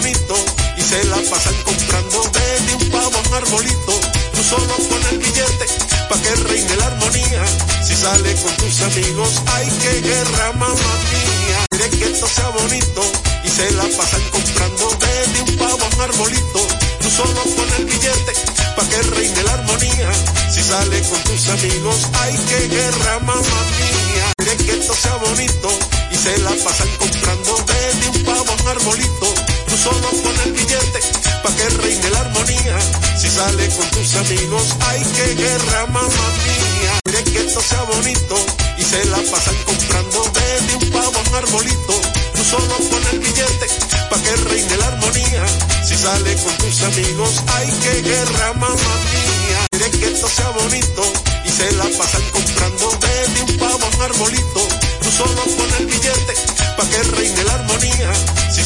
bonito y se la pasan comprando desde un pavo a un arbolito. Tú solo pon el billete pa' que reine la armonía. Si sale con tus amigos, hay que guerra, mamá mía. Quiere que esto sea bonito y se la pasan comprando desde un pavo a un arbolito. Tú solo pon el billete pa' que reine la armonía. Si sale con tus amigos, hay que guerra, mamá mía. Quiere que esto sea bonito y se la pasan comprando desde un pavo a un arbolito. Solo pon el billete pa' que reine la armonía. Si sale con tus amigos, hay que guerra, mamá mía. Quiere que esto sea bonito y se la pasan comprando desde un pavo a un arbolito. Tú solo pon el billete pa' que reine la armonía. Si sale con tus amigos, hay que guerra, mamá mía. Quiere que esto sea bonito y se la pasan comprando desde un pavo a un arbolito. Tú solo pon el billete pa' que reine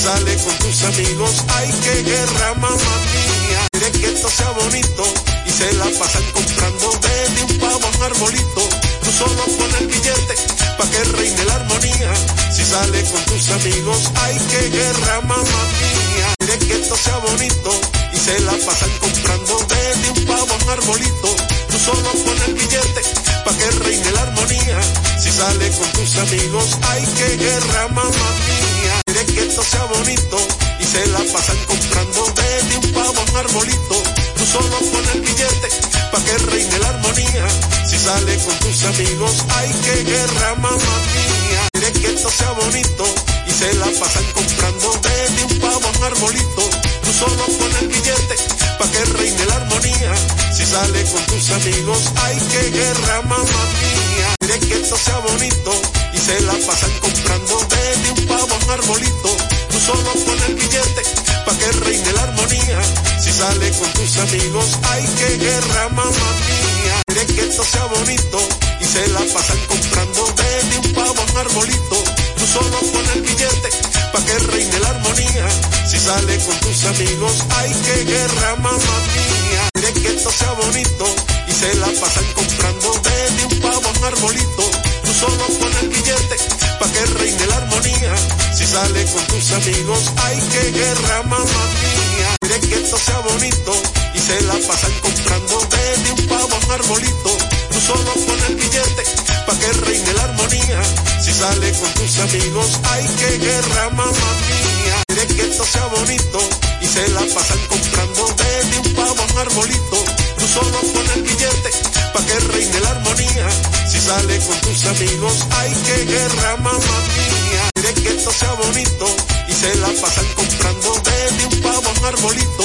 sale con tus amigos, hay que guerra, mamá mía. Quiere que esto sea bonito y se la pasan comprando desde un pavo a un arbolito. Tú solo pon el billete pa' que reine la armonía. Si sale con tus amigos, hay que guerra, mamá mía. Quiere que esto sea bonito y se la pasan comprando desde un pavo a un arbolito. Tú solo pon el billete pa' que reine la armonía. Si sale con tus amigos, hay que guerra, mamá sale con tus amigos, hay que guerra, mamá mía. Quiere que esto sea bonito y se la pasan comprando desde un pavo a un arbolito. Tú solo pon el billete pa' que reine la armonía. Si sale con tus amigos, hay que guerra, mamá mía. Quiere que esto sea bonito y se la pasan comprando desde un pavo a un arbolito. Tú solo pon el billete pa' que reine. Si sale con tus amigos, hay que guerra, mamá mía. Quiere que esto sea bonito y se la pasan comprando desde un pavo a un arbolito. Tú solo pon el billete pa' que reine la armonía. Si sale con tus amigos, hay que guerra, mamá mía. Quiere que esto sea bonito y se la pasan comprando desde un pavo a un arbolito. Tú solo pon el billete pa' que reine la armonía. Si sale con tus amigos, hay que guerra, mamá mía. Esto sea bonito y se la pasan comprando desde un pavo a un arbolito. Tú solo pon el billete pa' que reine la armonía. Si sale con tus amigos, hay que guerra, mamá mía. Quiere que esto sea bonito y se la pasan comprando desde un pavo a un arbolito. Tú solo pon el billete pa' que reine la armonía. Si sale con tus amigos, hay que guerra, mamá mía. Quiere que esto sea bonito y se la pasan comprando desde un pavo a un arbolito.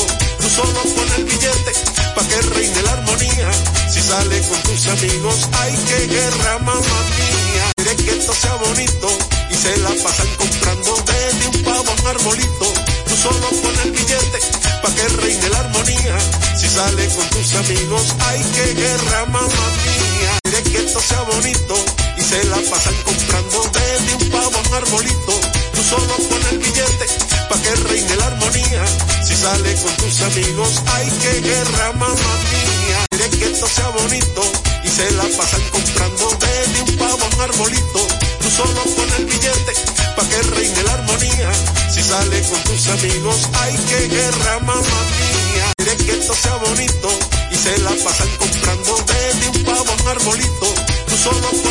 Solo pon el billete pa' que reine la armonía. Si sale con tus amigos, hay que guerra, mamá mía. Quiere que esto sea bonito y se la pasan comprando desde un pavo a un arbolito. Tú solo pon el billete pa' que reine la armonía. Si sale con tus amigos, hay que guerra, mamá mía. Quiere que esto sea bonito y se la pasan comprando desde un pavo a un arbolito. Tú solo pon el billete pa' que reine la armonía. Si sale con tus amigos, hay que guerra, mamá mía. Quiere que esto sea bonito y se la pasan comprando desde un pavo a un arbolito. Tú solo pon el billete pa' que reine la armonía. Si sale con tus amigos, hay que guerra, mamá mía. Quiere que esto sea bonito y se la pasan comprando desde un pavo a un arbolito. Tú solo pon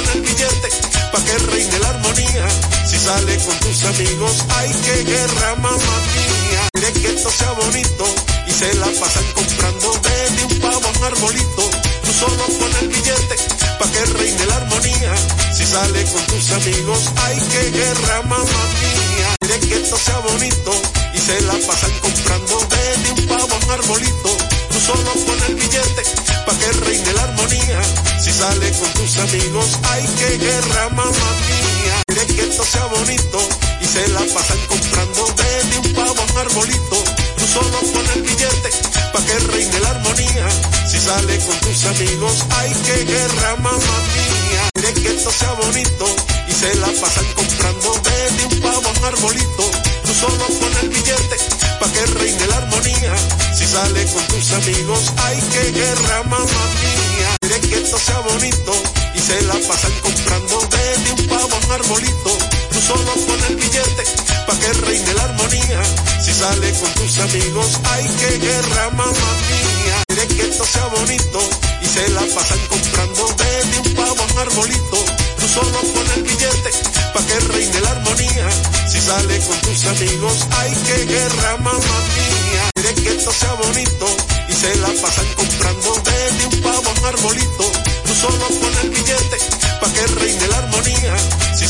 sale con tus amigos, hay que guerra, mamá mía. Quiere que esto sea bonito y se la pasan comprando desde un pavo a un arbolito. Tú solo pon el billete pa' que reine la armonía. Si sale con tus amigos, hay que guerra, mamá mía. Quiere que esto sea bonito y se la pasan comprando desde un pavo a un arbolito. Tú solo pon el billete pa' que reine la armonía. Si sale con tus amigos, hay que guerra, mamá mía. Que esto sea bonito y se la pasan comprando desde un pavo a un arbolito. Tú solo pon el billete pa' que reine la armonía. Si sale con tus amigos, hay que guerra, mamá mía. Que esto sea bonito y se la pasan comprando desde un pavo a un arbolito. Tú solo pon el billete pa' que reine la armonía. Si sale con tus amigos, hay que guerra, mamá mía. Que esto sea bonito y se la pasan comprando un arbolito. Tú solo pon el billete pa' que reine la armonía. Si sale con tus amigos, ay que guerra mamá mía. Quiere que esto sea bonito y se la pasan comprando desde un pavo a un arbolito. Tú solo pon el billete pa' que reine la armonía. Si sale con tus amigos, ay que guerra mamá mía. Quiere que esto sea bonito y se la pasan comprando desde un pavo a un arbolito. Tú solo pon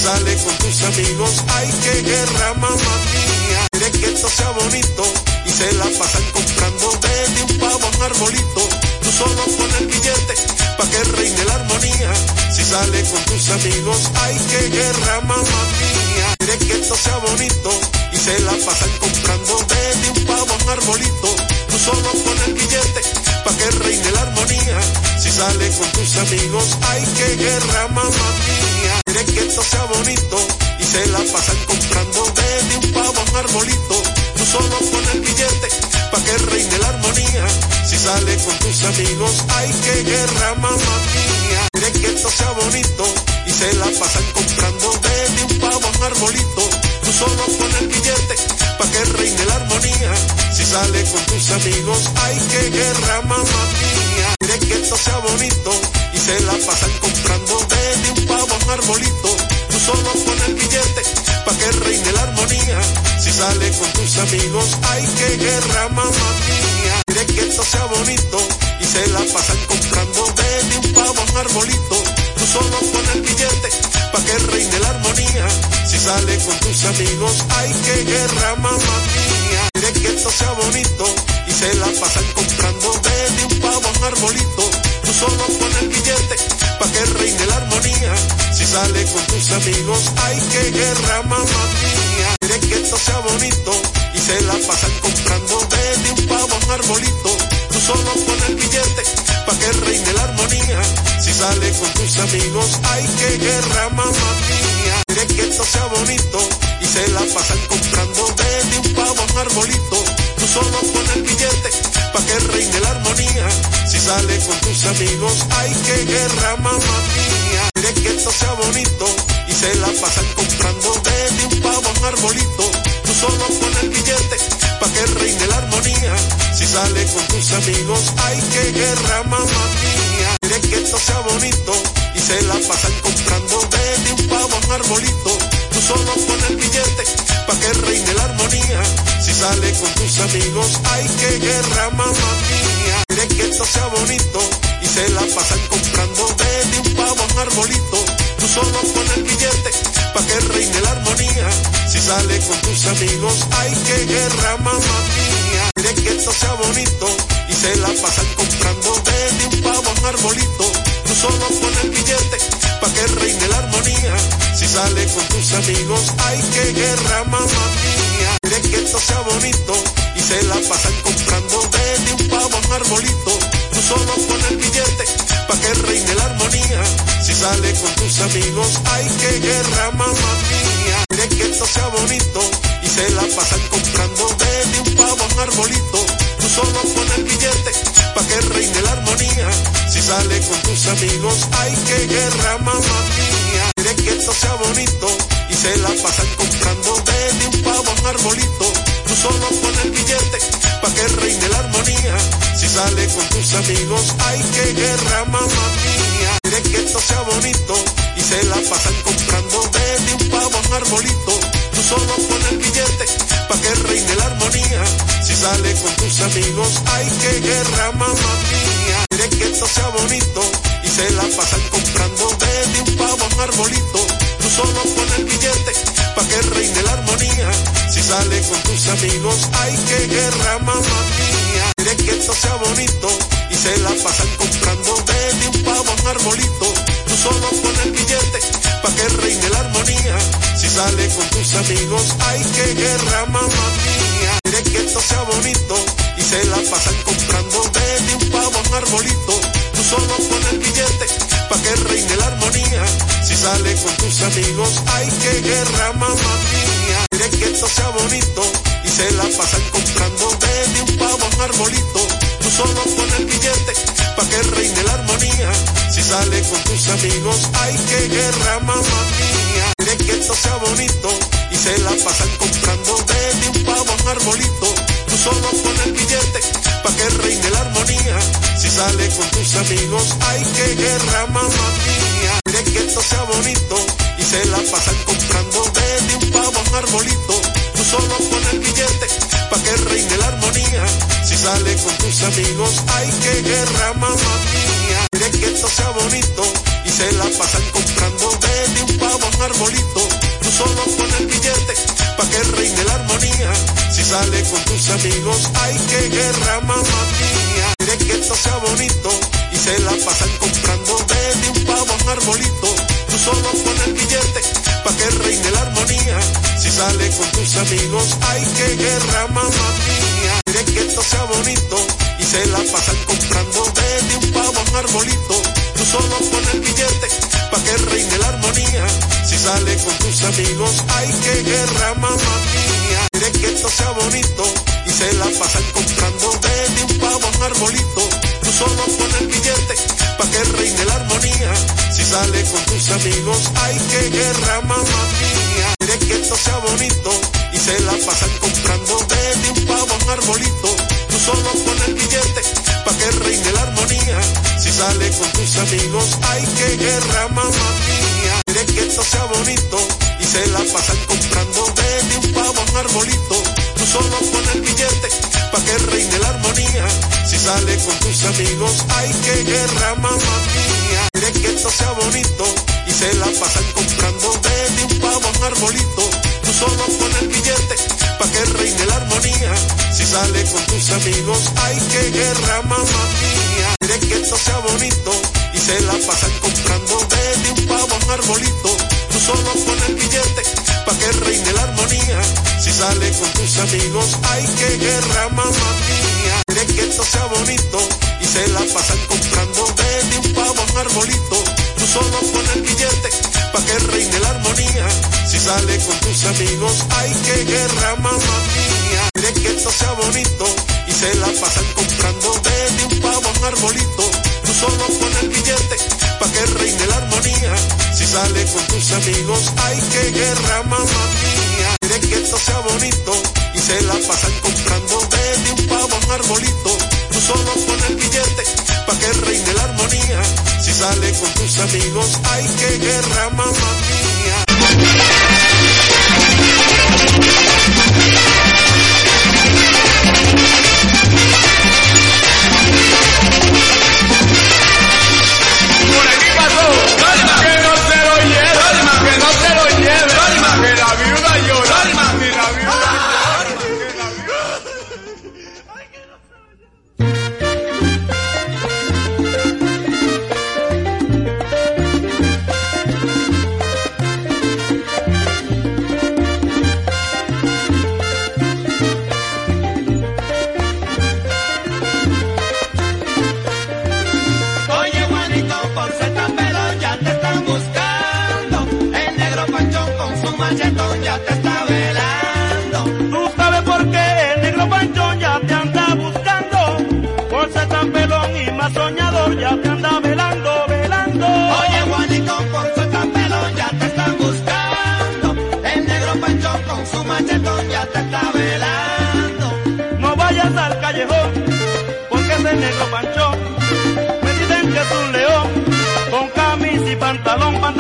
sale con tus amigos, ay que guerra mamá mía. Quiere que esto sea bonito y se la pasan comprando desde un pavo a un arbolito. Tú solo pon el billete pa' que reine la armonía. Si sale con tus amigos, ay que guerra mamá mía. Quiere que esto sea bonito y se la pasan comprando desde un pavo a un arbolito. Tú solo pon el billete pa' que reine la armonía. Si sale con tus amigos, ay que guerra mamá mía. Que esto sea bonito y se la pasan comprando desde un pavo a un arbolito. Tú solo pon el billete pa' que reine la armonía. Si sale con tus amigos, ay que guerra mamá mía. Que esto sea bonito y se la pasan comprando desde un pavo a un arbolito. Tú solo pon el billete pa' que reine la armonía. Si sale con tus amigos, ay que guerra mamá mía. Que esto sea bonito y se la pasan comprando arbolito. Tú solo pon el billete pa' que reine la armonía. Si sale con tus amigos, ay que guerra mamá mía. Quiere que esto sea bonito y se la pasan comprando desde un pavo a un arbolito. Tú solo pon el billete pa' que reine la armonía. Si sale con tus amigos, ay que guerra mamá mía. Quiere que esto sea bonito y se la pasan comprando desde un pavo a un arbolito. Solo pon el billete pa' que reine la armonía. Si sale con tus amigos, ay que guerra mamá mía. Que esto sea bonito y se la pasan comprando desde un pavo a un arbolito. Tú solo pon el billete pa' que reine la armonía. Si sale con tus amigos, ay que guerra mamá mía. Quiere que esto sea bonito y se la pasan comprando desde un pavo a un arbolito. Tú solo pon el billete Si sale con tus amigos, ay que guerra mamá mía. Quiere que esto sea bonito y se la pasan comprando desde un pavo a un arbolito. Tú solo pon el billete pa' que reine la armonía. Si sale con tus amigos, ay que guerra mamá mía. Quiere que esto sea bonito y se la pasan comprando desde un pavo a arbolito. Tú solo pon el billete pa' que reine la armonía. Si sale con tus amigos, ay que guerra mamá mía. Quiere que esto sea bonito y se la pasan comprando desde un pavo a un arbolito. Tú solo pon el billete pa' que reine la armonía. Si sale con tus amigos, ay que guerra mamá mía. Quiere que esto sea bonito y se la pasan comprando desde un pavo a un arbolito. Tú solo pon el billete pa' que reine la armonía. Si sale con tus amigos, ay que guerra mamá mía. Quiere que esto sea bonito y se la pasan comprando desde un pavo a un arbolito. Tú solo pon el billete pa' que reine la armonía. Si sale con tus amigos, ay que guerra mamá mía. Quiere que esto sea bonito y se la pasan comprando desde un pavo a un arbolito. Tú solo pon el billete pa' que reine la armonía. Si sale con tus amigos, ay que guerra mamá mía. Quiere que esto sea bonito y se la pasan comprando desde un pavo a un arbolito. Solo pon el billete pa' que reine la armonía. Si sale con tus amigos, ay que guerra mamá mía. Quiere que esto sea bonito y se la pasan comprando desde un pavo a un arbolito. Tú solo pon el billete pa' que reine la armonía. Si sale con tus amigos, ay que guerra mamá mía. Quiere que esto sea bonito y se la pasan comprando desde un pavo a un arbolito. Tú solo pon el billete pa' que reine la armonía. Si sale con tus amigos, ay que guerra mamá mía. Quiere que esto sea bonito y se la pasan comprando desde un pavo a un arbolito. Tú solo pon el billete pa' que reine la armonía. Si sale con tus amigos, ay que guerra mamá mía. Quiere que esto sea bonito y se la pasan comprando desde un pavo a arbolito. Tú solo pon el billete pa' que reine la armonía. Si sale con tus amigos, ay que guerra mamá mía. Quiere que esto sea bonito y se la pasan comprando desde un pavo a un arbolito. Tú solo pon el billete pa' que reine la armonía. Si sale con tus amigos, ay que guerra mamá mía. Quiere que esto sea bonito y se la pasan comprando arbolito. Tú solo pon el billete pa' que reine la armonía. Si sale con tus amigos, hay que guerra, mamá mía. Que esto sea bonito y se la pasan comprando desde un pavo a un arbolito. Solo pon el billete pa' que reine la armonía. Si sale con tus amigos, hay que guerra, mamá mía. Quiere que esto sea bonito y se la pasan comprando desde un pavo a un arbolito. Tú solo pon el billete pa' que reine la armonía. Si sale con tus amigos, hay que guerra, mamá mía. Quiere que esto sea bonito y se la pasan comprando desde un pavo a un arbolito. Tú solo pon el billete pa' que reine la armonía. Si sale con tus amigos, hay que guerra, mamá mía. Quiere que esto sea bonito y se la pasan comprando desde un pavo a un arbolito. Tú solo pon el billete pa' que reine la armonía. Si sale con tus amigos, hay que guerra, mamá mía. Quiere que esto sea bonito y se la pasan comprando desde un pavo a un arbolito. Tú solo pon el billete pa' que reine la armonía. Si sale con tus amigos, hay que guerra, mamá mía. Esto sea bonito y se la pasan comprando desde un pavo a un arbolito. Tú solo pon el billete pa' que reine la armonía. Si sale con tus amigos, hay que guerra, mamá mía. Quiere que esto sea bonito y se la pasan comprando desde un pavo a un arbolito. Tú solo pon el billete pa' que reine la armonía. Si sale con tus amigos, hay que guerra, mamá mía. Quiere que esto sea bonito y se la pasan comprando desde un pavo a un arbolito. Solo pon el billete pa' que reine la armonía. Si sale con tus amigos, hay que guerra, mamá mía. Quiere que esto sea bonito y se la pasan comprando desde un pavo a un arbolito. Tú solo pon el billete pa' que reine la armonía. Si sale con tus amigos, hay que guerra, mamá mía. Quiere que esto sea bonito y se la pasan comprando desde un pavo a un arbolito. Tú solo pon el billete pa' que reine Si sale con tus amigos, hay que guerra, mamá mía. Quiere que esto sea bonito y se la pasan comprando desde un pavo a un arbolito. Tú solo pon el billete pa' que reine la armonía. Si sale con tus amigos, hay que guerra, mamá mía. Quiere que esto sea bonito y se la pasan comprando desde un pavo a un arbolito. Tú solo pon el billete pa' que reine la armonía. Si sale con tus amigos, hay que guerra, mamá mía. don't